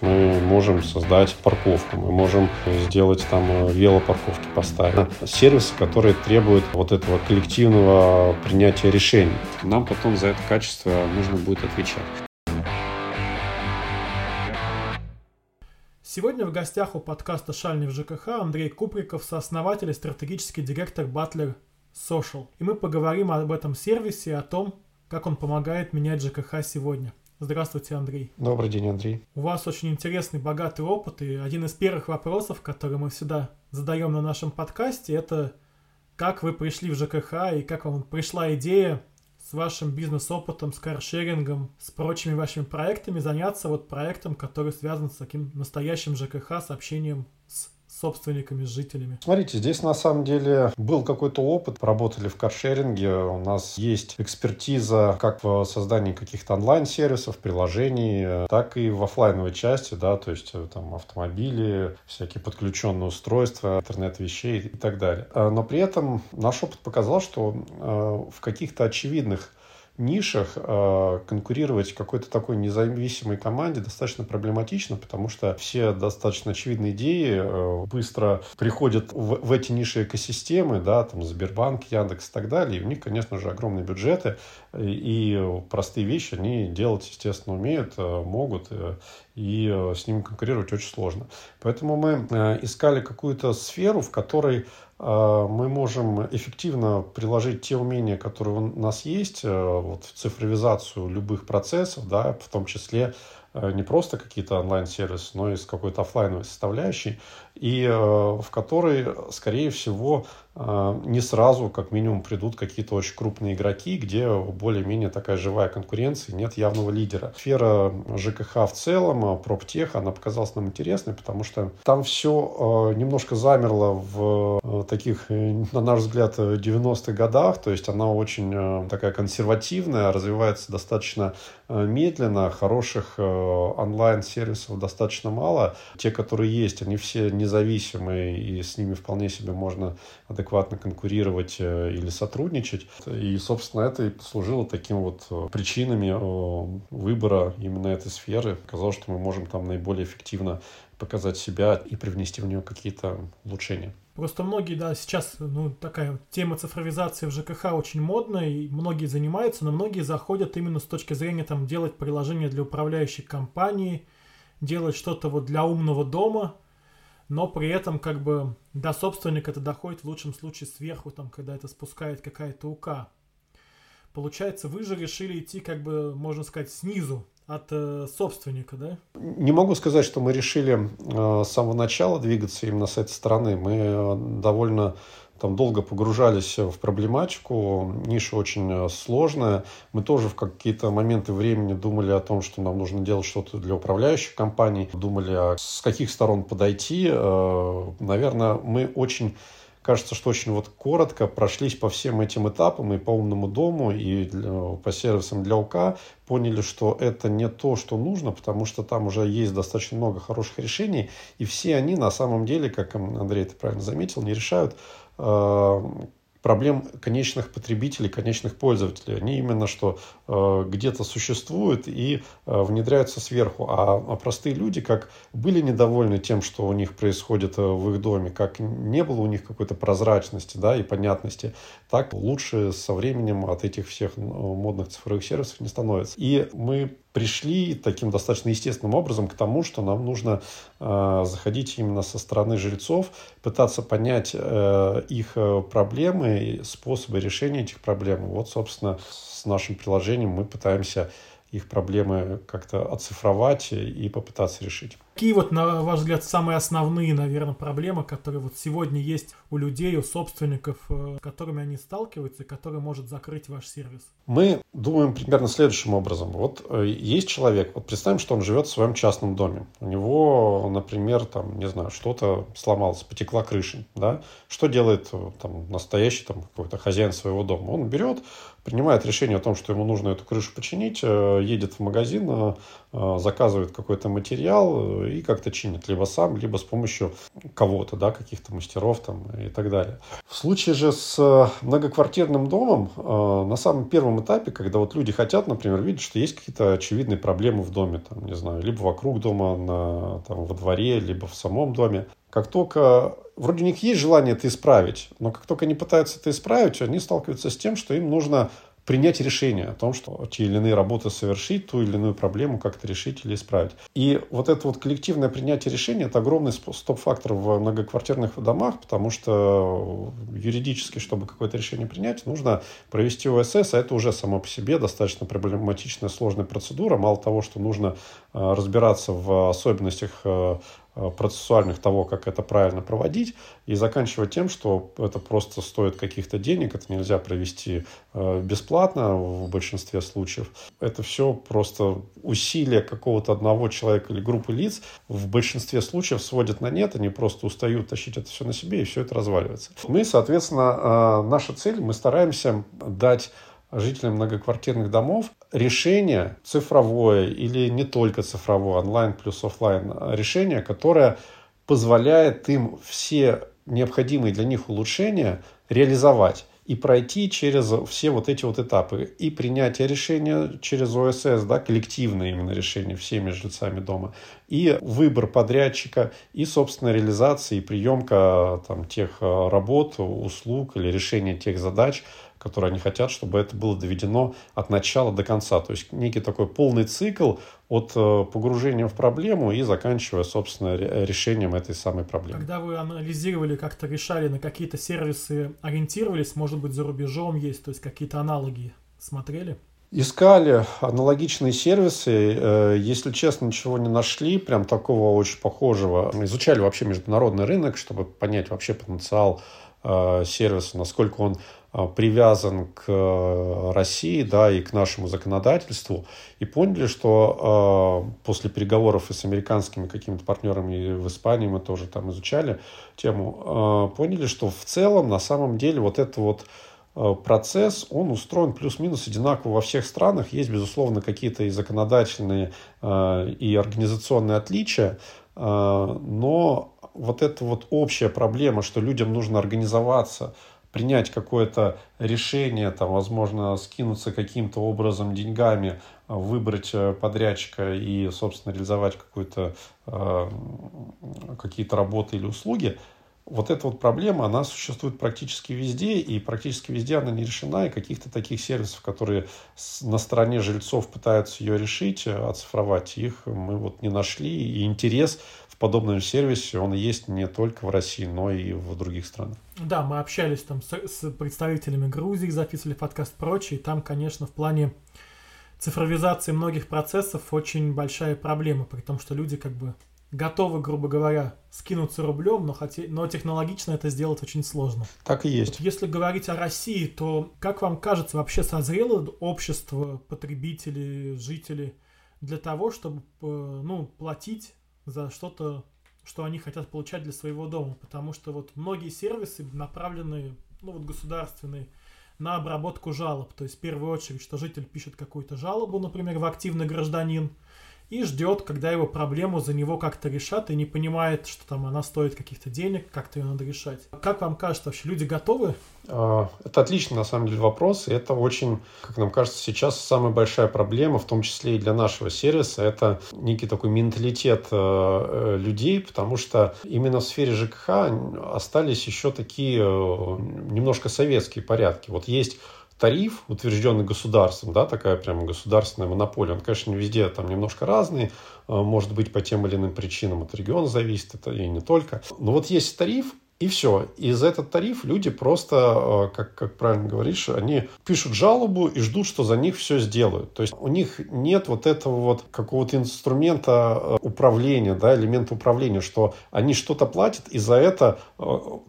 Мы можем создать парковку, мы можем сделать там э, велопарковки поставить. Сервисы, которые требуют вот этого коллективного принятия решений. Нам потом за это качество нужно будет отвечать. Сегодня в гостях у подкаста «Шальни в ЖКХ» Андрей Куприков, сооснователь и стратегический директор Butler Social. И мы поговорим об этом сервисе и о том, как он помогает менять ЖКХ сегодня. Здравствуйте, Андрей. Добрый день, Андрей. У вас очень интересный, богатый опыт, и один из первых вопросов, который мы всегда задаем на нашем подкасте, это как вы пришли в ЖКХ и как вам пришла идея с вашим бизнес-опытом, с каршерингом, с прочими вашими проектами заняться вот проектом, который связан с таким настоящим ЖКХ, с общением с собственниками, жителями? Смотрите, здесь на самом деле был какой-то опыт. Работали в каршеринге. У нас есть экспертиза как в создании каких-то онлайн-сервисов, приложений, так и в офлайновой части, да, то есть э, там автомобили, всякие подключенные устройства, интернет вещей и так далее. А, но при этом наш опыт показал, что э, в каких-то очевидных нишах э, конкурировать какой-то такой независимой команде достаточно проблематично, потому что все достаточно очевидные идеи э, быстро приходят в, в эти ниши экосистемы, да, там Сбербанк, Яндекс и так далее, и у них, конечно же, огромные бюджеты, и, простые вещи они делать, естественно, умеют, э, могут, и э, с ними конкурировать очень сложно. Поэтому мы э, искали какую-то сферу, в которой а, мы можем эффективно приложить те умения, которые у нас есть, э, вот, в цифровизацию любых процессов, да, в том числе э, не просто какие-то онлайн-сервисы, но и с какой-то офлайновой составляющей, и э, в которой, скорее всего, э, не сразу, как минимум, придут какие-то очень крупные игроки, где более-менее такая живая конкуренция, нет явного лидера. Сфера ЖКХ в целом, э, проптех, она показалась нам интересной, потому что там все немножко замерло в таких, на наш взгляд, 90-х годах, то есть она очень такая консервативная, развивается достаточно медленно, хороших онлайн-сервисов достаточно мало. Те, которые есть, они все не независимые, и с ними вполне себе можно адекватно конкурировать э, или сотрудничать. И, собственно, это и послужило таким вот э, причинами э, выбора именно этой сферы. Казалось, что мы можем там наиболее эффективно показать себя и привнести в нее какие-то улучшения. Просто многие, да, сейчас, ну, такая тема цифровизации в ЖКХ очень модная, и многие занимаются, но многие заходят именно с точки зрения, там, делать приложение для управляющей компании, делать что-то вот для умного дома – но при этом как бы до собственника это доходит в лучшем случае сверху, там, когда это спускает какая-то УК. Получается, вы же решили идти, как бы, можно сказать, снизу, от э, собственника, да? Не могу сказать, что мы решили э, с самого начала двигаться именно с этой стороны. Мы э, довольно там долго погружались в проблематику, ниша очень э, сложная. Мы тоже в какие-то моменты времени думали о том, что нам нужно делать что-то для управляющих компаний, думали, а с каких сторон подойти. Э, наверное, мы очень кажется, что очень вот коротко прошлись по всем этим этапам и по умному дому, и для, по сервисам для УК, поняли, что это не то, что нужно, потому что там уже есть достаточно много хороших решений, и все они на самом деле, как Андрей это правильно заметил, не решают Э, проблем конечных потребителей, конечных пользователей. Они именно что э, где-то существуют и э, внедряются сверху. А, а простые люди как были недовольны тем, что у них происходит э, в их доме, как не было у них какой-то прозрачности да, и понятности, так лучше со временем от этих всех э, модных цифровых сервисов не становится. И мы пришли таким достаточно естественным образом к тому, что нам нужно э, заходить именно со стороны жильцов, пытаться понять э, их э, проблемы, способы решения этих проблем. Вот, собственно, с нашим приложением мы пытаемся их проблемы как-то оцифровать и попытаться решить. Какие вот, на ваш взгляд, самые основные, наверное, проблемы, которые вот сегодня есть у людей, у собственников, э, с которыми они сталкиваются, которые может закрыть ваш сервис? Мы думаем примерно следующим образом. Вот э, есть человек, вот представим, что он живет в своем частном доме. У него, например, там, не знаю, что-то сломалось, потекла крыша, да? Что делает э, там настоящий там какой-то хозяин своего дома? Он берет, принимает решение о том, что ему нужно эту крышу починить, едет в магазин, заказывает какой-то материал и как-то чинит, либо сам, либо с помощью кого-то, да, каких-то мастеров там и так далее. В случае же с многоквартирным домом, на самом первом этапе, когда вот люди хотят, например, видят, что есть какие-то очевидные проблемы в доме, там, не знаю, либо вокруг дома, на, там, во дворе, либо в самом доме, как только вроде у них есть желание это исправить, но как только они пытаются это исправить, они сталкиваются с тем, что им нужно принять решение о том, что те или иные работы совершить, ту или иную проблему как-то решить или исправить. И вот это вот коллективное принятие решения – это огромный стоп-фактор в многоквартирных домах, потому что юридически, чтобы какое-то решение принять, нужно провести ОСС, а это уже само по себе достаточно проблематичная, сложная процедура. Мало того, что нужно э, разбираться в особенностях э, процессуальных того, как это правильно проводить, и заканчивая тем, что это просто стоит каких-то денег, это нельзя провести э, бесплатно в большинстве случаев. Это все просто усилия какого-то одного человека или группы лиц в большинстве случаев сводят на нет, они просто устают тащить это все на себе, и все это разваливается. Мы, соответственно, э, наша цель, мы стараемся дать жителям многоквартирных домов решение цифровое или не только цифровое, онлайн плюс офлайн решение, которое позволяет им все необходимые для них улучшения реализовать и пройти через все вот эти вот этапы. И принятие решения через ОСС, да, коллективное именно решение всеми жильцами дома, и выбор подрядчика, и, собственно, реализация и приемка там, тех э, работ, услуг или решения тех задач, которые они хотят, чтобы это было доведено от начала до конца. То есть некий такой полный цикл от э, погружения в проблему и заканчивая, собственно, решением этой самой проблемы. Когда вы анализировали, как-то решали, на какие-то сервисы ориентировались, может быть, за рубежом есть, то есть какие-то аналоги смотрели? Искали аналогичные сервисы, э, если честно, ничего не нашли, прям такого очень похожего. Изучали вообще международный рынок, чтобы понять вообще потенциал э, сервиса, насколько он привязан к э, России, да, и к нашему законодательству, и поняли, что э, после переговоров и с американскими какими-то партнерами, и в Испании мы тоже там изучали тему, э, поняли, что в целом, на самом деле, вот это вот процесс, он устроен плюс-минус одинаково во всех странах. Есть, безусловно, какие-то и законодательные, и организационные отличия, но вот эта вот общая проблема, что людям нужно организоваться – принять какое-то решение, там, возможно, скинуться каким-то образом деньгами, а, выбрать э, подрядчика и, собственно, реализовать какую-то, э, какие-то работы или услуги, вот эта вот проблема, она существует практически везде, и практически везде она не решена, и каких-то таких сервисов, которые на стороне жильцов пытаются ее решить, э, оцифровать, их мы вот не нашли, и интерес подобном сервисе он есть не только в России, но и в других странах. Да, мы общались там с, с представителями Грузии, записывали подкаст прочее, и там, конечно, в плане цифровизации многих процессов очень большая проблема, при том, что люди как бы готовы, грубо говоря, скинуться рублем, но, хотя, но технологично это сделать очень сложно. Так и есть. Вот если говорить о России, то как вам кажется, вообще созрело общество, потребители, жители для того, чтобы э, ну, платить за что-то, что они хотят получать для своего дома. Потому что вот многие сервисы направлены, ну вот государственные, на обработку жалоб. То есть в первую очередь, что житель пишет какую-то жалобу, например, в активный гражданин, и ждет, когда его проблему за него как-то решат, и не понимает, что там она стоит каких-то денег, как-то ее надо решать. Как вам кажется, вообще люди готовы? А, это отличный, на самом деле, вопрос, и это очень, как нам кажется, сейчас самая большая проблема, в том числе и для нашего сервиса, это некий такой менталитет э, э, людей, потому что именно в сфере ЖКХ остались еще такие э, немножко советские порядки. Вот есть тариф, утвержденный государством, да, такая прямо государственная монополия, он, конечно, везде там немножко разный, а, может быть, по тем или иным причинам от региона зависит, это и не только. Но вот есть тариф, и все. И за этот тариф люди просто, э, как, как правильно говоришь, они пишут жалобу и ждут, что за них все сделают. То есть у них нет вот этого вот какого-то инструмента э, управления, да, элемента управления, что они что-то платят и за это э,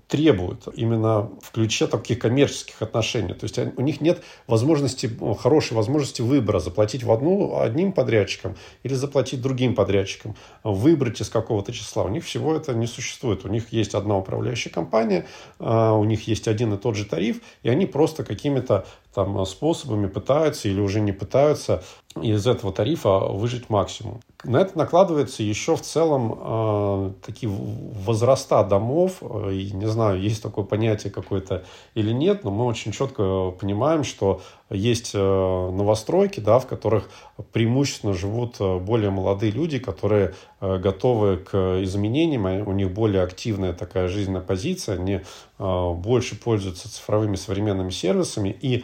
требуют именно в ключе таких коммерческих отношений. То есть у них нет возможности, хорошей возможности выбора, заплатить в одну одним подрядчикам или заплатить другим подрядчикам, выбрать из какого-то числа. У них всего это не существует. У них есть одна управляющая управляющая компания, а, у них есть один и тот же тариф, и они просто какими-то там способами пытаются или уже не пытаются из этого тарифа выжить максимум. На это накладывается еще в целом э, такие возраста домов. И, не знаю, есть такое понятие какое-то или нет, но мы очень четко понимаем, что есть э, новостройки, да, в которых преимущественно живут более молодые люди, которые готовы к изменениям, у них более активная такая жизненная позиция, они больше пользуются цифровыми современными сервисами и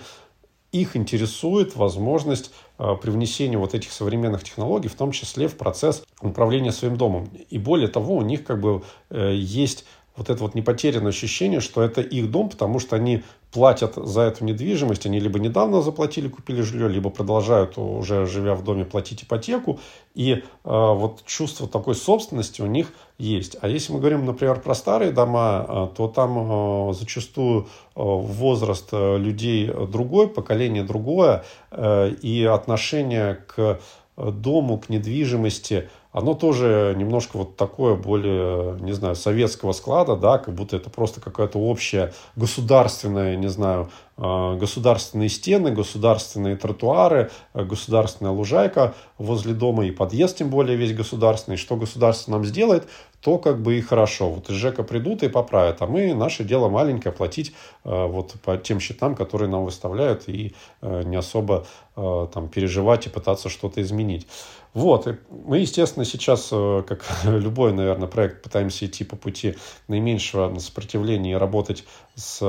их интересует возможность э, привнесения вот этих современных технологий, в том числе в процесс управления своим домом. И более того, у них как бы э, есть вот это вот непотерянное ощущение, что это их дом, потому что они платят за эту недвижимость, они либо недавно заплатили, купили жилье, либо продолжают уже живя в доме платить ипотеку, и э, вот чувство такой собственности у них есть. А если мы говорим, например, про старые дома, э, то там э, зачастую э, возраст людей другой, поколение другое, э, и отношение к дому, к недвижимости – оно тоже немножко вот такое более, не знаю, советского склада, да, как будто это просто какая-то общая государственная, не знаю, а, государственные стены, государственные тротуары, а, государственная лужайка возле дома и подъезд тем более весь государственный. Что государство нам сделает, то как бы и хорошо. Вот из ЖЭКа придут и поправят, а мы, наше дело маленькое, платить а, вот по тем счетам, которые нам выставляют, и не особо там переживать и пытаться что-то изменить. Вот, мы, естественно, сейчас, как любой, наверное, проект, пытаемся идти по пути наименьшего сопротивления и работать с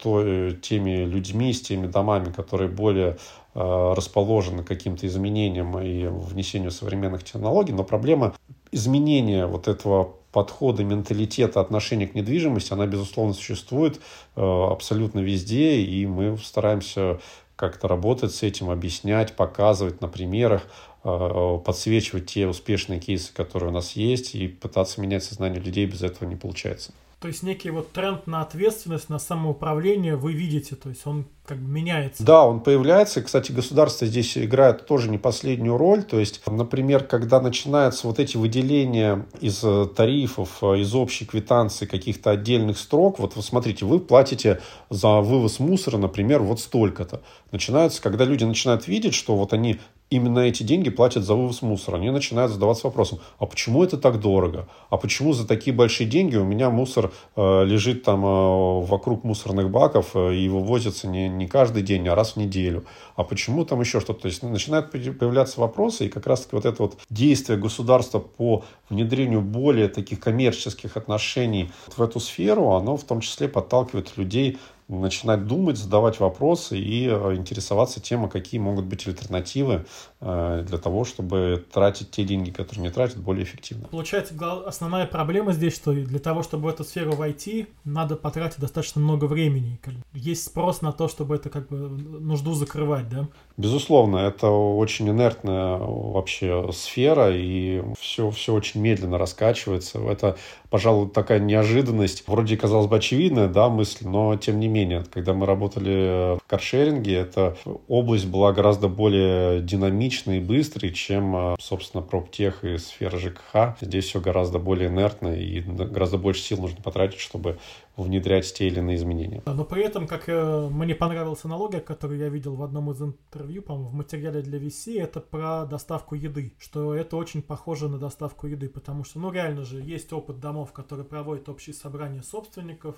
той, теми людьми, с теми домами, которые более э, расположены каким-то изменениям и внесению современных технологий. Но проблема изменения вот этого подхода, менталитета, отношения к недвижимости, она, безусловно, существует э, абсолютно везде, и мы стараемся как-то работать с этим, объяснять, показывать на примерах, э, подсвечивать те успешные кейсы, которые у нас есть, и пытаться менять сознание людей без этого не получается. То есть некий вот тренд на ответственность, на самоуправление вы видите, то есть он как бы меняется. Да, он появляется. Кстати, государство здесь играет тоже не последнюю роль. То есть, например, когда начинаются вот эти выделения из э, тарифов, э, из общей квитанции каких-то отдельных строк, вот вы смотрите, вы платите за вывоз мусора, например, вот столько-то. Начинается, когда люди начинают видеть, что вот они именно эти деньги платят за вывоз мусора. Они начинают задаваться вопросом, а почему это так дорого? А почему за такие большие деньги у меня мусор э, лежит там э, вокруг мусорных баков э, и вывозится не, не каждый день, а раз в неделю? А почему там еще что-то? То есть начинают появляться вопросы, и как раз-таки вот это вот действие государства по внедрению более таких коммерческих отношений в эту сферу, оно в том числе подталкивает людей начинать думать, задавать вопросы и э, интересоваться тем, а какие могут быть альтернативы э, для того, чтобы тратить те деньги, которые не тратят, более эффективно. Получается, основная проблема здесь, что для того, чтобы в эту сферу войти, надо потратить достаточно много времени. Есть спрос на то, чтобы это как бы нужду закрывать, да? Безусловно, это очень инертная вообще сфера, и все, все очень медленно раскачивается. Это, пожалуй, такая неожиданность. Вроде, казалось бы, очевидная да, мысль, но тем не менее, когда мы работали в каршеринге, эта область была гораздо более динамичной и быстрой, чем, собственно, проптех и сфера ЖКХ. Здесь все гораздо более инертно, и гораздо больше сил нужно потратить, чтобы внедрять те или иные изменения. Но при этом, как э, мне понравилась аналогия, которую я видел в одном из интервью, по-моему, в материале для VC, это про доставку еды, что это очень похоже на доставку еды, потому что, ну, реально же, есть опыт домов, которые проводят общие собрания собственников,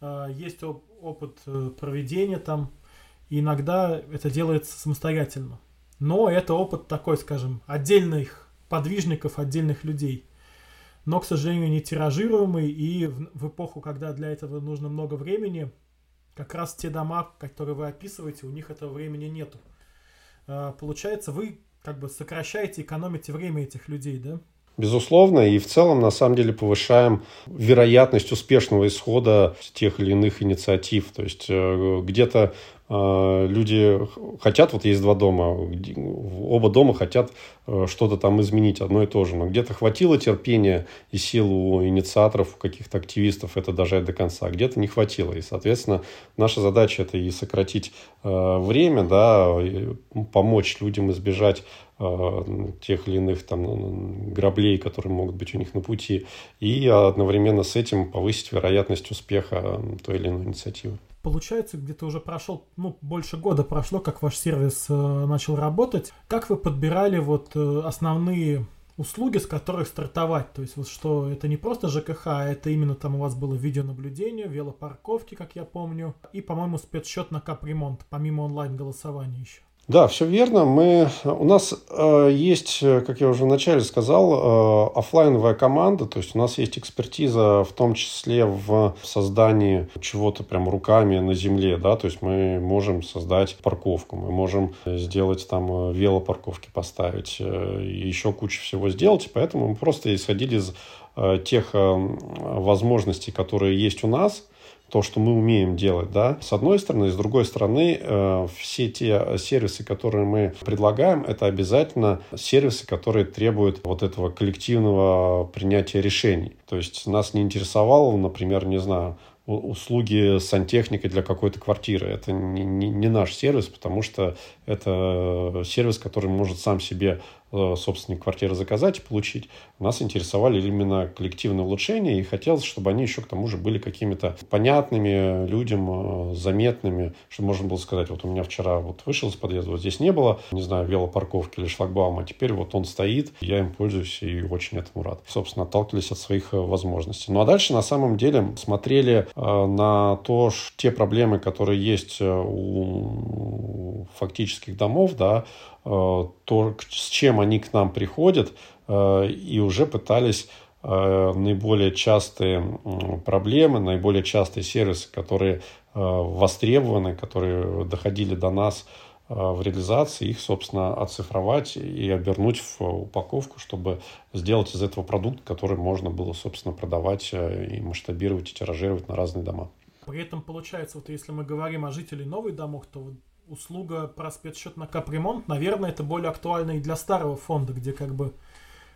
э, есть оп- опыт э, проведения там, и иногда это делается самостоятельно. Но это опыт такой, скажем, отдельных подвижников, отдельных людей – но, к сожалению, не тиражируемый, и в, в эпоху, когда для этого нужно много времени, как раз те дома, которые вы описываете, у них этого времени нету. А, получается, вы как бы сокращаете, экономите время этих людей, да? Безусловно, и в целом, на самом деле, повышаем вероятность успешного исхода тех или иных инициатив. То есть, э, где-то люди хотят, вот есть два дома, оба дома хотят э, что-то там изменить, одно и то же, но где-то хватило терпения и сил у инициаторов, у каких-то активистов это дожать до конца, а где-то не хватило. И, соответственно, наша задача это и сократить время, да, помочь людям избежать Э, тех или иных там граблей, которые могут быть у них на пути, и одновременно с этим повысить вероятность успеха той или иной инициативы. Получается, где-то уже прошел, ну, больше года прошло, как ваш сервис э, начал работать. Как вы подбирали вот э, основные услуги, с которых стартовать. То есть вот что это не просто ЖКХ, а это именно там у вас было видеонаблюдение, велопарковки, как я помню, и, по-моему, спецсчет на капремонт, помимо онлайн-голосования еще. Да, все верно. Мы, у нас э, есть, как я уже вначале сказал, э, офлайновая команда, то есть у нас есть экспертиза в том числе в создании чего-то прям руками на земле, да, то есть мы можем создать парковку, мы можем сделать там э, велопарковки поставить, э, еще кучу всего сделать, поэтому мы просто исходили из э, тех э, возможностей, которые есть у нас, то, что мы умеем делать, да, с одной стороны, с другой стороны, э, все те сервисы, которые мы предлагаем, это обязательно сервисы, которые требуют вот этого коллективного принятия решений. То есть нас не интересовало, например, не знаю, услуги сантехники для какой-то квартиры. Это не, не, не наш сервис, потому что это сервис, который может сам себе собственник квартиры заказать и получить. Нас интересовали именно коллективные улучшения, и хотелось, чтобы они еще к тому же были какими-то понятными людям, э, заметными, чтобы можно было сказать, вот у меня вчера вот вышел из подъезда, вот здесь не было, не знаю, велопарковки или шлагбаума, а теперь вот он стоит, я им пользуюсь и очень этому рад. Собственно, отталкивались от своих э, возможностей. Ну а дальше на самом деле смотрели на то, те проблемы, которые есть у фактических домов, да, Э, то, с чем они к нам приходят, э, и уже пытались э, наиболее частые проблемы, наиболее частые сервисы, которые востребованы, которые доходили до нас в реализации, их, собственно, оцифровать и обернуть в упаковку, чтобы сделать из этого продукт, который можно было, собственно, продавать и масштабировать, и тиражировать на разные дома. При этом, получается, вот если мы говорим о жителях новых домов, то услуга про спецсчет на капремонт, наверное, это более актуально и для старого фонда, где как бы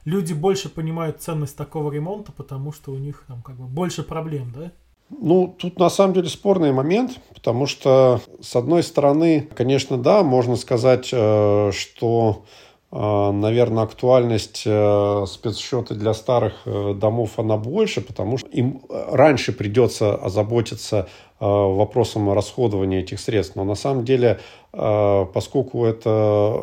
люди больше понимают ценность такого ремонта, потому что у них там как бы больше проблем, да? Ну, тут на самом деле спорный момент, потому что, с одной стороны, конечно, да, можно сказать, э, что наверное, актуальность э, спецсчета для старых домов, она больше, потому что им раньше придется озаботиться Э, вопросом расходования этих средств. Но на самом деле, э, поскольку это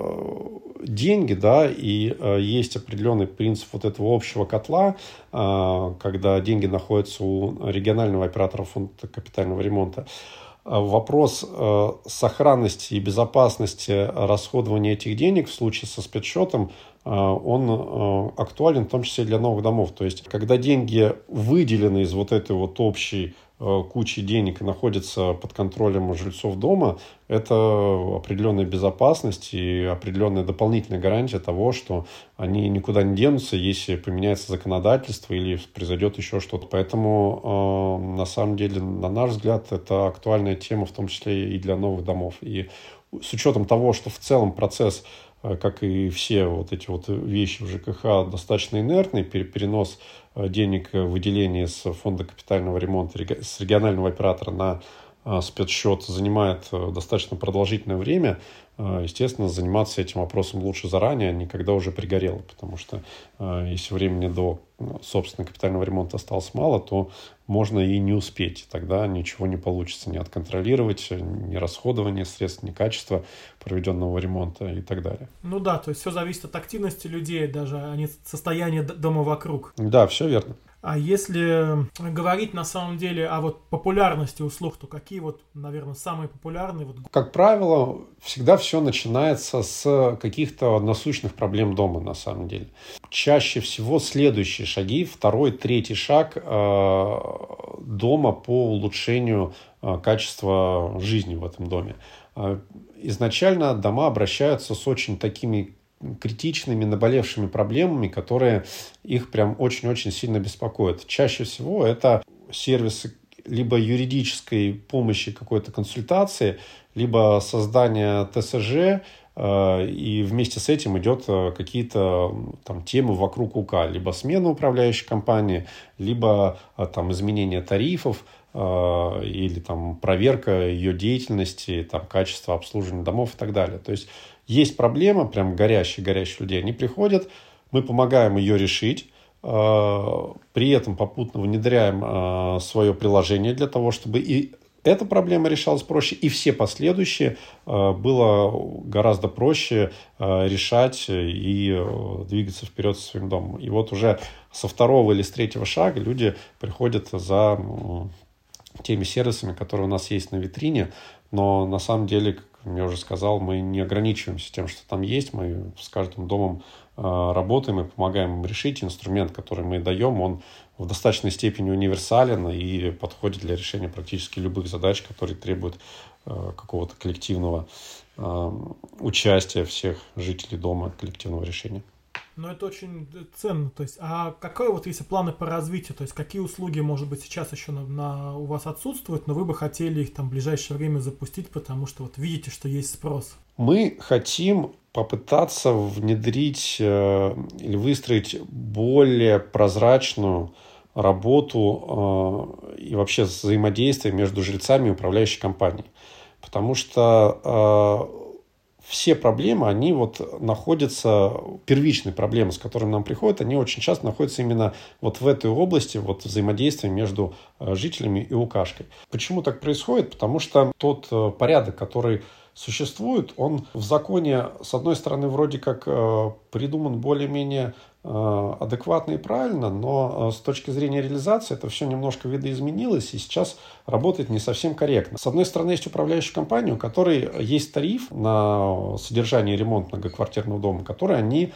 деньги, да, и э, есть определенный принцип вот этого общего котла, когда деньги находятся у регионального оператора фонда капитального ремонта, вопрос сохранности и безопасности расходования этих денег в случае со спецсчетом, он актуален в том числе для новых домов. То есть, когда деньги выделены из вот этой вот общей Э, кучи денег и находится под контролем жильцов дома, это определенная безопасность и определенная дополнительная гарантия того, что они никуда не денутся, если поменяется законодательство или произойдет еще что-то. Поэтому, э, на самом деле, на наш взгляд, это актуальная тема, в том числе и для новых домов. И с учетом того, что в целом процесс э, как и все вот эти вот вещи в ЖКХ, достаточно инертный, перенос Э, денег э, выделение с фонда капитального ремонта с регионального оператора на спецсчет занимает достаточно продолжительное время, естественно, заниматься этим вопросом лучше заранее, а не когда уже пригорело, потому что если времени до собственно капитального ремонта осталось мало, то можно и не успеть. Тогда ничего не получится ни отконтролировать, ни расходование средств, ни качество проведенного ремонта и так далее. Ну да, то есть все зависит от активности людей, даже а не состояния дома вокруг. Да, все верно. А если говорить на самом деле о вот популярности услуг, то какие вот, наверное, самые популярные? Вот... Как правило, всегда все начинается с каких-то насущных проблем дома, на самом деле. Чаще всего следующие шаги, второй, третий шаг э, дома по улучшению э, качества жизни в этом доме. Э, изначально дома обращаются с очень такими критичными, наболевшими проблемами, которые их прям очень-очень сильно беспокоят. Чаще всего это сервисы либо юридической помощи какой-то консультации, либо создания ТСЖ, э, и вместе с этим идет э, какие-то там темы вокруг УК, либо смена управляющей компании, либо э, там изменение тарифов, или там проверка ее деятельности, там качество обслуживания домов и так далее. То есть есть проблема, прям горящие-горящие людей, они приходят, мы помогаем ее решить, э, при этом попутно внедряем э, свое приложение для того, чтобы и эта проблема решалась проще, и все последующие э, было гораздо проще решать и двигаться вперед со своим домом. И вот уже со второго или с третьего шага люди приходят за теми сервисами, которые у нас есть на витрине, но на самом деле, я уже сказал, мы не ограничиваемся тем, что там есть, мы с каждым домом работаем и помогаем им решить. Инструмент, который мы даем, он в достаточной степени универсален и подходит для решения практически любых задач, которые требуют э, какого-то коллективного э, участия всех жителей дома, коллективного решения. Ну, это очень ценно. То есть, а какие вот если планы по развитию? То есть, какие услуги, может быть, сейчас еще на, на, у вас отсутствуют, но вы бы хотели их там в ближайшее время запустить, потому что вот видите, что есть спрос? Мы хотим попытаться внедрить э, или выстроить более прозрачную работу э, и вообще взаимодействие между жильцами и управляющей компанией. Потому что э, все проблемы, они вот находятся, первичные проблемы, с которыми нам приходят, они очень часто находятся именно вот в этой области вот взаимодействия между э, жителями и укашкой. Почему так происходит? Потому что тот э, порядок, который существует, он в законе, с одной стороны, вроде как э, придуман более-менее адекватно и правильно, но э, с точки зрения реализации это все немножко видоизменилось и сейчас работает не совсем корректно. С одной стороны, есть управляющая компания, у которой есть тариф на содержание и ремонт многоквартирного дома, который они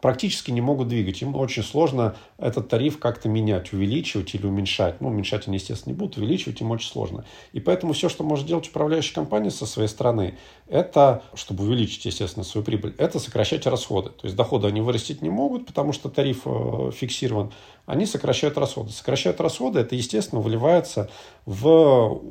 практически не могут двигать. Им очень сложно этот тариф как-то менять, увеличивать или уменьшать. Ну, уменьшать они, естественно, не будут, увеличивать им очень сложно. И поэтому все, что может делать управляющая компания со своей стороны, это, чтобы увеличить, естественно, свою прибыль, это сокращать расходы. То есть доходы они вырастить не могут, потому что тариф э, фиксирован. Они сокращают расходы. Сокращают расходы, это, естественно, выливается в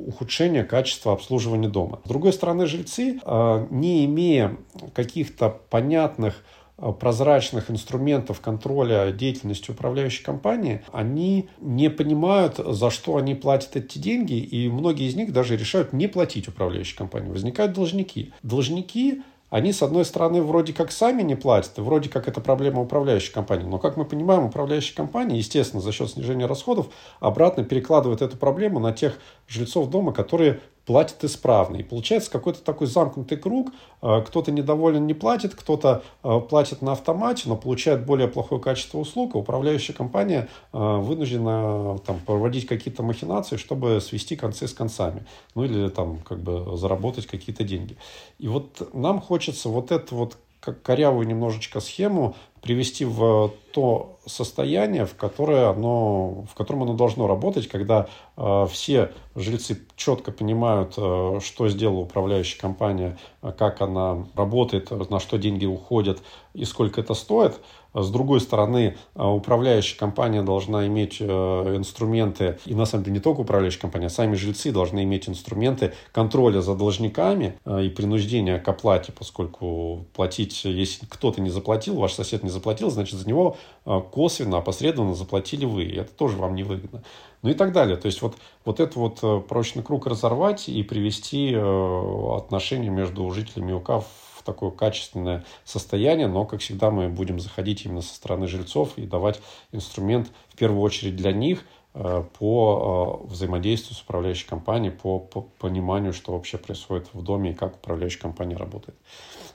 ухудшение качества обслуживания дома. С другой стороны, жильцы, э, не имея каких-то понятных прозрачных инструментов контроля деятельности управляющей компании, они не понимают, за что они платят эти деньги, и многие из них даже решают не платить управляющей компании. Возникают должники. Должники они, с одной стороны, вроде как сами не платят, вроде как это проблема управляющей компании. Но, как мы понимаем, управляющая компания, естественно, за счет снижения расходов, обратно перекладывает эту проблему на тех жильцов дома, которые платит исправно. И получается какой-то такой замкнутый круг. Э, кто-то недоволен, не платит, кто-то э, платит на автомате, но получает более плохое качество услуг, а управляющая компания э, вынуждена там, проводить какие-то махинации, чтобы свести концы с концами. Ну или там как бы заработать какие-то деньги. И вот нам хочется вот это вот как корявую немножечко схему привести в то состояние, в, которое оно, в котором оно должно работать, когда э, все жильцы четко понимают, э, что сделала управляющая компания, э, как она работает, на что деньги уходят и сколько это стоит. С другой стороны, э, управляющая компания должна иметь э, инструменты, и на самом деле не только управляющая компания, а сами жильцы должны иметь инструменты контроля за должниками э, и принуждения к оплате, поскольку платить, если кто-то не заплатил, ваш сосед не заплатил, значит, за него косвенно, опосредованно заплатили вы. И это тоже вам невыгодно. Ну и так далее. То есть вот, вот этот вот прочный круг разорвать и привести отношения между жителями УК в такое качественное состояние, но, как всегда, мы будем заходить именно со стороны жильцов и давать инструмент в первую очередь для них э, по э, взаимодействию с управляющей компанией, по, по пониманию, что вообще происходит в доме и как управляющая компания работает.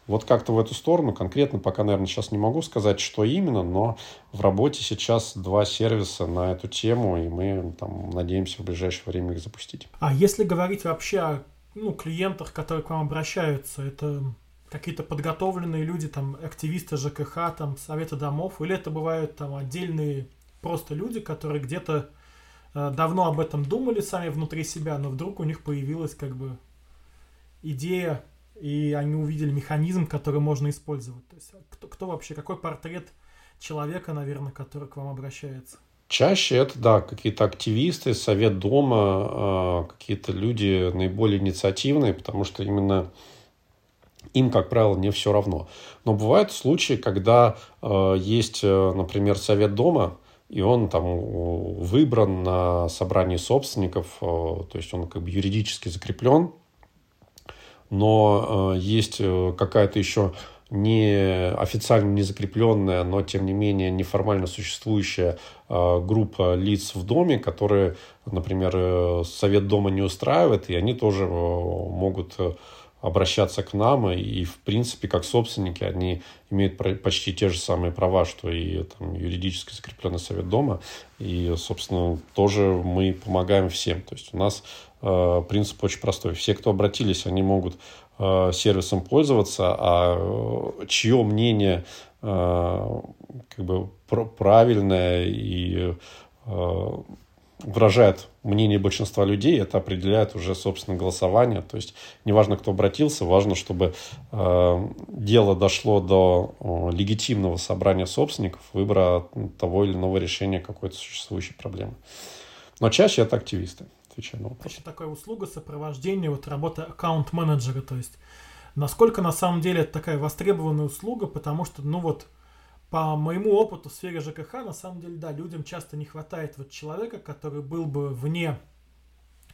Вот как-то в эту сторону, конкретно пока, наверное, сейчас не могу сказать, что именно, но в работе сейчас два сервиса на эту тему, и мы там надеемся в ближайшее время их запустить. А если говорить вообще о ну, клиентах, которые к вам обращаются, это какие-то подготовленные люди, там, активисты ЖКХ, там, советы домов, или это бывают там отдельные просто люди, которые где-то э, давно об этом думали сами внутри себя, но вдруг у них появилась как бы идея, и они увидели механизм, который можно использовать. То есть кто, кто вообще, какой портрет человека, наверное, который к вам обращается? Чаще это, да, какие-то активисты, совет дома, э, какие-то люди наиболее инициативные, потому что именно им, как правило, не все равно. Но бывают случаи, когда э, есть, э, например, совет дома, и он там выбран на собрании собственников, э, то есть он как бы юридически закреплен, но э, есть э, какая-то еще не официально не закрепленная, но тем не менее неформально существующая э, группа лиц в доме, которые, например, э, совет дома не устраивает, и они тоже могут обращаться к нам, и, в принципе, как собственники, они имеют почти те же самые права, что и там, юридически закрепленный совет дома, и, собственно, тоже мы помогаем всем. То есть у нас э, принцип очень простой. Все, кто обратились, они могут э, сервисом пользоваться, а э, чье мнение э, как бы правильное и э, выражает мнение большинства людей, это определяет уже, собственно, голосование. То есть неважно, кто обратился, важно, чтобы э, дело дошло до э, легитимного собрания собственников, выбора того или иного решения какой-то существующей проблемы. Но чаще это активисты, отвечаю на вопрос. Еще такая услуга сопровождения, вот работа аккаунт-менеджера, то есть насколько на самом деле это такая востребованная услуга, потому что, ну вот, по моему опыту в сфере ЖКХ, на самом деле, да, людям часто не хватает вот человека, который был бы вне,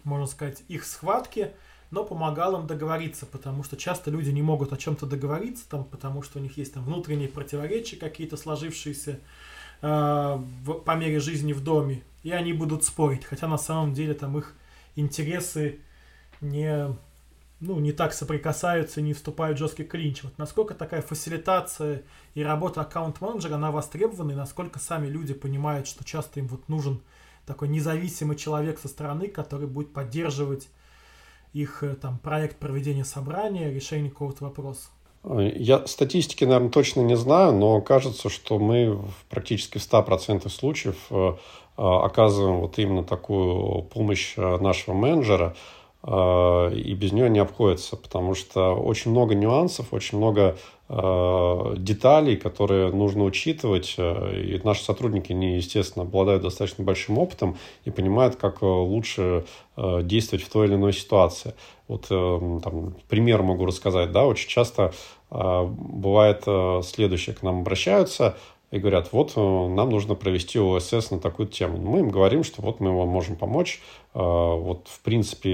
можно сказать, их схватки, но помогал им договориться, потому что часто люди не могут о чем-то договориться, там, потому что у них есть там внутренние противоречия какие-то сложившиеся э, в, по мере жизни в доме, и они будут спорить, хотя на самом деле там их интересы не ну, не так соприкасаются, не вступают в жесткий клинч. Вот насколько такая фасилитация и работа аккаунт-менеджера, она востребована, и насколько сами люди понимают, что часто им вот нужен такой независимый человек со стороны, который будет поддерживать их э, там проект проведения собрания, решения какого-то вопроса. Я статистики, наверное, точно не знаю, но кажется, что мы практически в 100% случаев э, э, оказываем вот именно такую помощь нашего менеджера – и без нее не обходится, потому что очень много нюансов, очень много а, деталей, которые нужно учитывать. А, и наши сотрудники, они, естественно, обладают достаточно большим опытом и понимают, как лучше действовать в той или иной ситуации. Вот там, пример могу рассказать. Да, очень часто бывает следующее. К нам обращаются и говорят, вот нам нужно провести ОСС на такую тему. Мы им говорим, что вот мы вам можем помочь, а, вот, в принципе,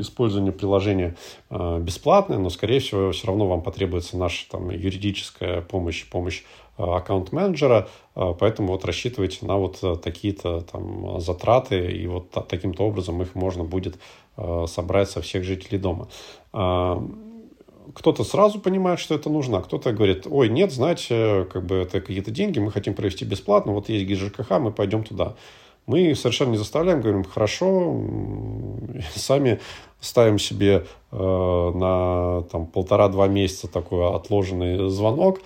использование приложения а, бесплатное, но, скорее всего, все равно вам потребуется наша там, юридическая помощь, помощь аккаунт-менеджера, поэтому вот рассчитывайте на вот такие-то там затраты, и вот таким-то образом их можно будет собрать со всех жителей дома. Кто-то сразу понимает, что это нужно, а кто-то говорит, ой, нет, знаете, как бы это какие-то деньги, мы хотим провести бесплатно, вот есть ГЖКХ, мы пойдем туда. Мы совершенно не заставляем, говорим, хорошо, сами ставим себе э, на там, полтора-два месяца такой отложенный звонок,